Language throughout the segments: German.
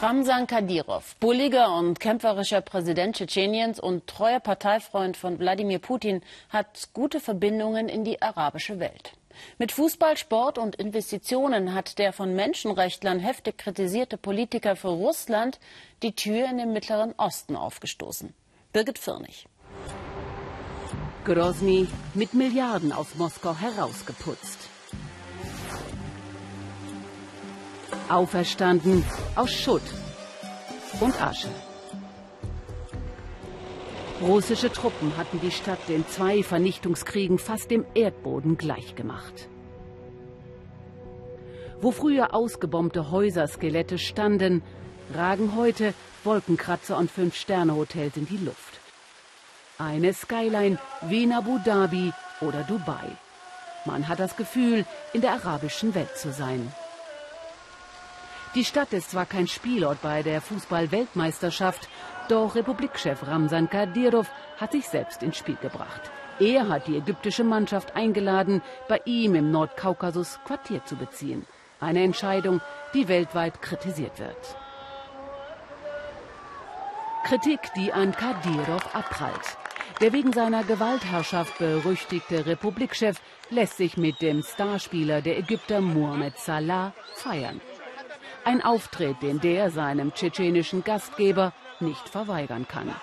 Ramsan Kadyrov, bulliger und kämpferischer Präsident Tschetscheniens und treuer Parteifreund von Wladimir Putin, hat gute Verbindungen in die arabische Welt. Mit Fußball, Sport und Investitionen hat der von Menschenrechtlern heftig kritisierte Politiker für Russland die Tür in den Mittleren Osten aufgestoßen. Birgit Firnig. Grozny mit Milliarden aus Moskau herausgeputzt. Auferstanden aus Schutt und Asche. Russische Truppen hatten die Stadt in zwei Vernichtungskriegen fast dem Erdboden gleichgemacht. Wo früher ausgebombte Häuserskelette standen, ragen heute Wolkenkratzer und Fünf-Sterne-Hotels in die Luft. Eine Skyline wie in Abu Dhabi oder Dubai. Man hat das Gefühl, in der arabischen Welt zu sein. Die Stadt ist zwar kein Spielort bei der Fußball-Weltmeisterschaft, doch Republikchef Ramsan Kadyrov hat sich selbst ins Spiel gebracht. Er hat die ägyptische Mannschaft eingeladen, bei ihm im Nordkaukasus Quartier zu beziehen. Eine Entscheidung, die weltweit kritisiert wird. Kritik, die an Kadyrov abprallt. Der wegen seiner Gewaltherrschaft berüchtigte Republikchef lässt sich mit dem Starspieler der Ägypter Mohamed Salah feiern. Ein Auftritt, den der seinem tschetschenischen Gastgeber nicht verweigern kann.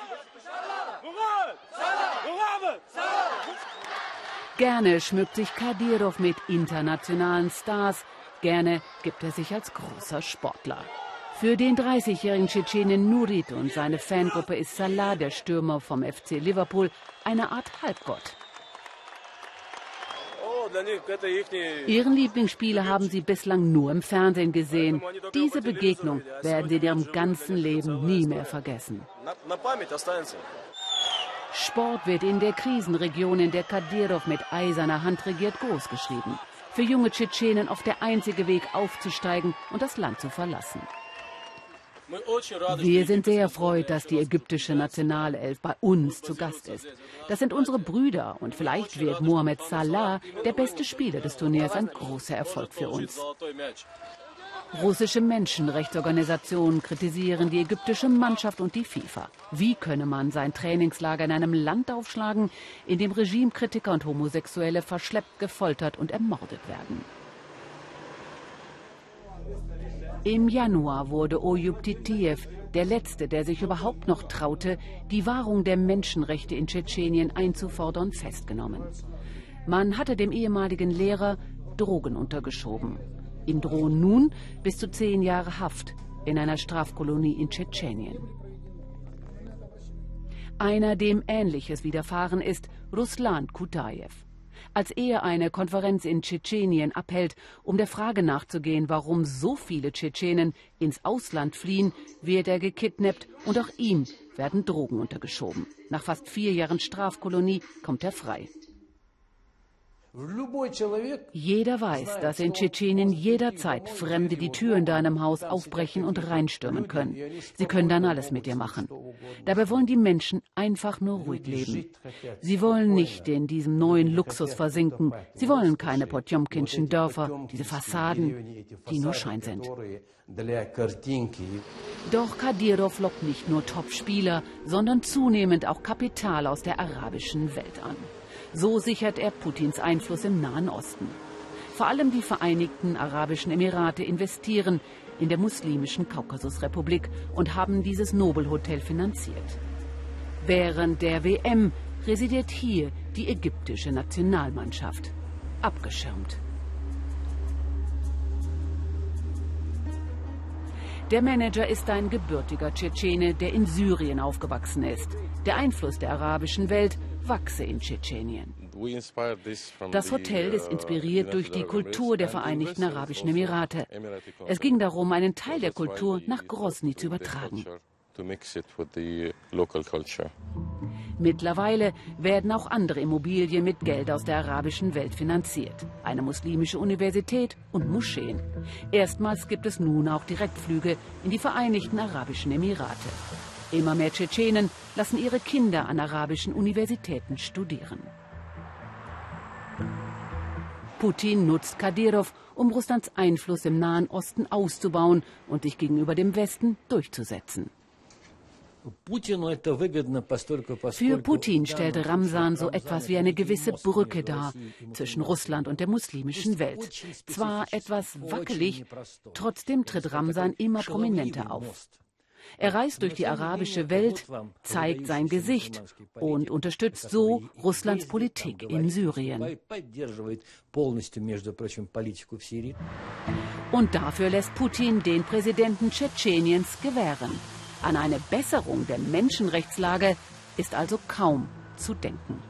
Gerne schmückt sich Kadyrov mit internationalen Stars, gerne gibt er sich als großer Sportler. Für den 30-jährigen Tschetschenen Nurit und seine Fangruppe ist Salah, der Stürmer vom FC Liverpool, eine Art Halbgott. Ihren Lieblingsspieler haben sie bislang nur im Fernsehen gesehen. Diese Begegnung werden sie in ihrem ganzen Leben nie mehr vergessen. Sport wird in der Krisenregion, in der Kadyrov mit eiserner Hand regiert, großgeschrieben. Für junge Tschetschenen oft der einzige Weg aufzusteigen und das Land zu verlassen. Wir sind sehr erfreut, dass die ägyptische Nationalelf bei uns zu Gast ist. Das sind unsere Brüder und vielleicht wird Mohamed Salah, der beste Spieler des Turniers, ein großer Erfolg für uns. Russische Menschenrechtsorganisationen kritisieren die ägyptische Mannschaft und die FIFA. Wie könne man sein Trainingslager in einem Land aufschlagen, in dem Regimekritiker und Homosexuelle verschleppt, gefoltert und ermordet werden? Im Januar wurde Oyub Titiev der Letzte, der sich überhaupt noch traute, die Wahrung der Menschenrechte in Tschetschenien einzufordern, festgenommen. Man hatte dem ehemaligen Lehrer Drogen untergeschoben. Ihm drohen nun bis zu zehn Jahre Haft in einer Strafkolonie in Tschetschenien. Einer, dem Ähnliches widerfahren ist, Ruslan Kutajew als er eine Konferenz in Tschetschenien abhält, um der Frage nachzugehen, warum so viele Tschetschenen ins Ausland fliehen, wird er gekidnappt und auch ihm werden Drogen untergeschoben. Nach fast vier Jahren Strafkolonie kommt er frei. Jeder weiß, dass in Tschetschenien jederzeit Fremde die Tür in deinem Haus aufbrechen und reinstürmen können. Sie können dann alles mit dir machen. Dabei wollen die Menschen einfach nur ruhig leben. Sie wollen nicht in diesem neuen Luxus versinken. Sie wollen keine Potjomkinschen Dörfer, diese Fassaden, die nur Schein sind. Doch Kadyrov lockt nicht nur Top-Spieler, sondern zunehmend auch Kapital aus der arabischen Welt an. So sichert er Putins Einfluss im Nahen Osten. Vor allem die Vereinigten Arabischen Emirate investieren in der muslimischen Kaukasusrepublik und haben dieses Nobelhotel finanziert. Während der WM residiert hier die ägyptische Nationalmannschaft, abgeschirmt. Der Manager ist ein gebürtiger Tschetschene, der in Syrien aufgewachsen ist. Der Einfluss der arabischen Welt wachse in Tschetschenien. Das Hotel ist inspiriert durch die Kultur der Vereinigten Arabischen Emirate. Es ging darum, einen Teil der Kultur nach Grozny zu übertragen. Mittlerweile werden auch andere Immobilien mit Geld aus der arabischen Welt finanziert. Eine muslimische Universität und Moscheen. Erstmals gibt es nun auch Direktflüge in die Vereinigten Arabischen Emirate. Immer mehr Tschetschenen lassen ihre Kinder an arabischen Universitäten studieren. Putin nutzt Kadyrov, um Russlands Einfluss im Nahen Osten auszubauen und sich gegenüber dem Westen durchzusetzen. Für Putin stellte Ramsan so etwas wie eine gewisse Brücke dar zwischen Russland und der muslimischen Welt. Zwar etwas wackelig, trotzdem tritt Ramsan immer prominenter auf. Er reist durch die arabische Welt, zeigt sein Gesicht und unterstützt so Russlands Politik in Syrien. Und dafür lässt Putin den Präsidenten Tschetscheniens gewähren. An eine Besserung der Menschenrechtslage ist also kaum zu denken.